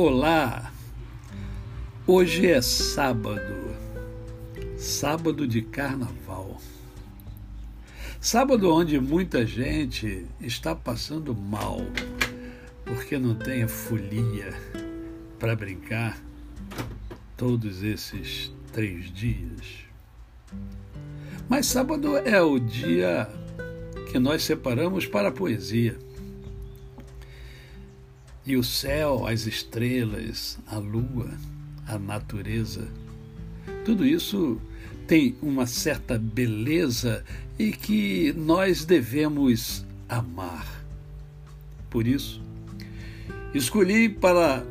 Olá! Hoje é sábado, sábado de carnaval. Sábado onde muita gente está passando mal porque não tem a folia para brincar todos esses três dias. Mas sábado é o dia que nós separamos para a poesia e o céu, as estrelas, a lua, a natureza. Tudo isso tem uma certa beleza e que nós devemos amar. Por isso, escolhi para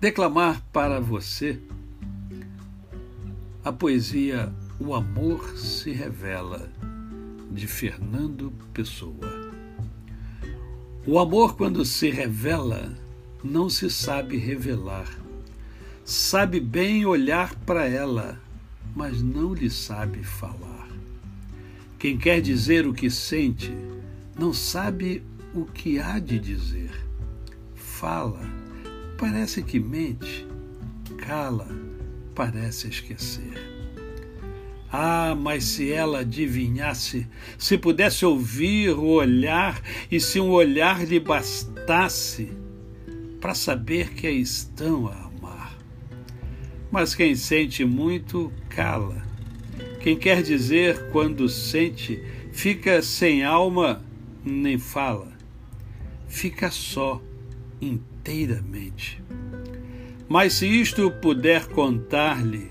declamar para você a poesia O Amor se Revela, de Fernando Pessoa. O amor, quando se revela, não se sabe revelar. Sabe bem olhar para ela, mas não lhe sabe falar. Quem quer dizer o que sente, não sabe o que há de dizer. Fala, parece que mente, cala, parece esquecer. Ah, mas se ela adivinhasse, se pudesse ouvir o olhar e se um olhar lhe bastasse para saber que a estão a amar. Mas quem sente muito, cala. Quem quer dizer quando sente, fica sem alma, nem fala. Fica só, inteiramente. Mas se isto puder contar-lhe,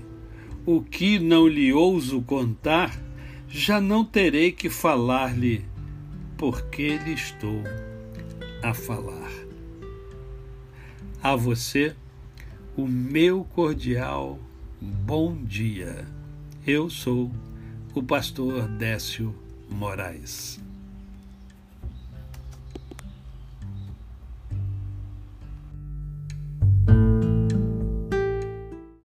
o que não lhe ouso contar, já não terei que falar-lhe, porque lhe estou a falar. A você, o meu cordial bom dia. Eu sou o pastor Décio Moraes.